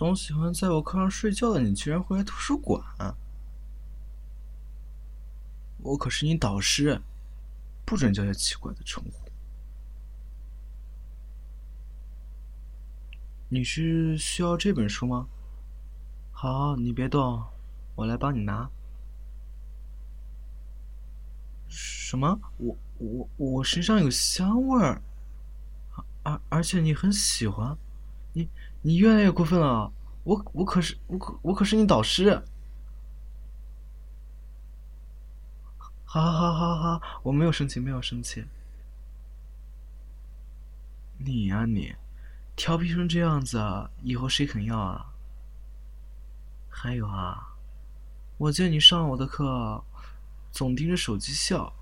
总喜欢在我课上睡觉的你，居然会来图书馆？我可是你导师，不准叫些奇怪的称呼。你是需要这本书吗？好，你别动，我来帮你拿。什么？我我我身上有香味儿，而而且你很喜欢，你你越来越过分了。我我可是我可我可是你导师。好好好好好，我没有生气，没有生气。你呀你。调皮成这样子，以后谁肯要啊？还有啊，我见你上我的课，总盯着手机笑，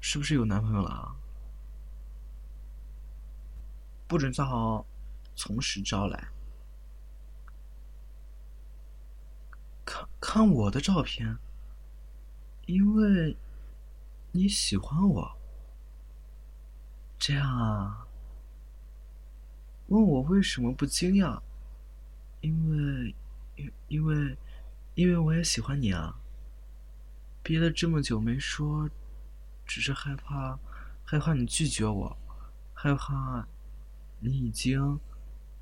是不是有男朋友了？不准再好，从实招来。看我的照片，因为你喜欢我，这样啊。问我为什么不惊讶？因为，因因为，因为我也喜欢你啊。憋了这么久没说，只是害怕，害怕你拒绝我，害怕你已经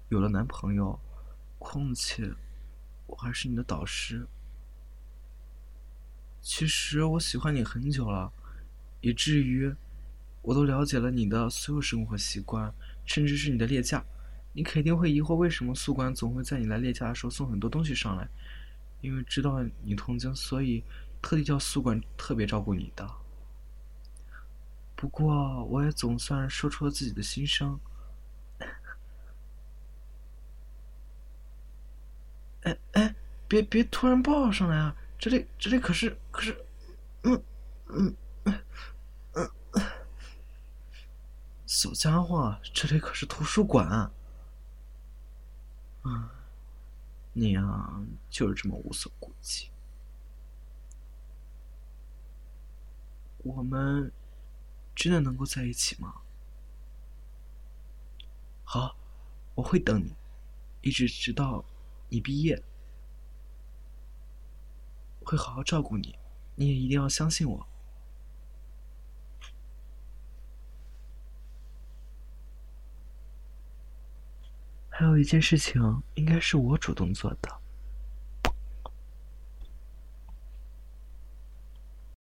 有了男朋友。况且，我还是你的导师。其实我喜欢你很久了，以至于我都了解了你的所有生活习惯，甚至是你的例假。你肯定会疑惑，为什么宿管总会在你来例假的时候送很多东西上来？因为知道你痛经，所以特地叫宿管特别照顾你的。不过，我也总算说出了自己的心声。哎哎，别别突然抱上来啊！这里这里可是可是，嗯嗯嗯嗯，小家伙，这里可是图书馆。啊，你呀，就是这么无所顾忌。我们真的能够在一起吗？好，我会等你，一直直到你毕业，会好好照顾你，你也一定要相信我。还有一件事情，应该是我主动做的。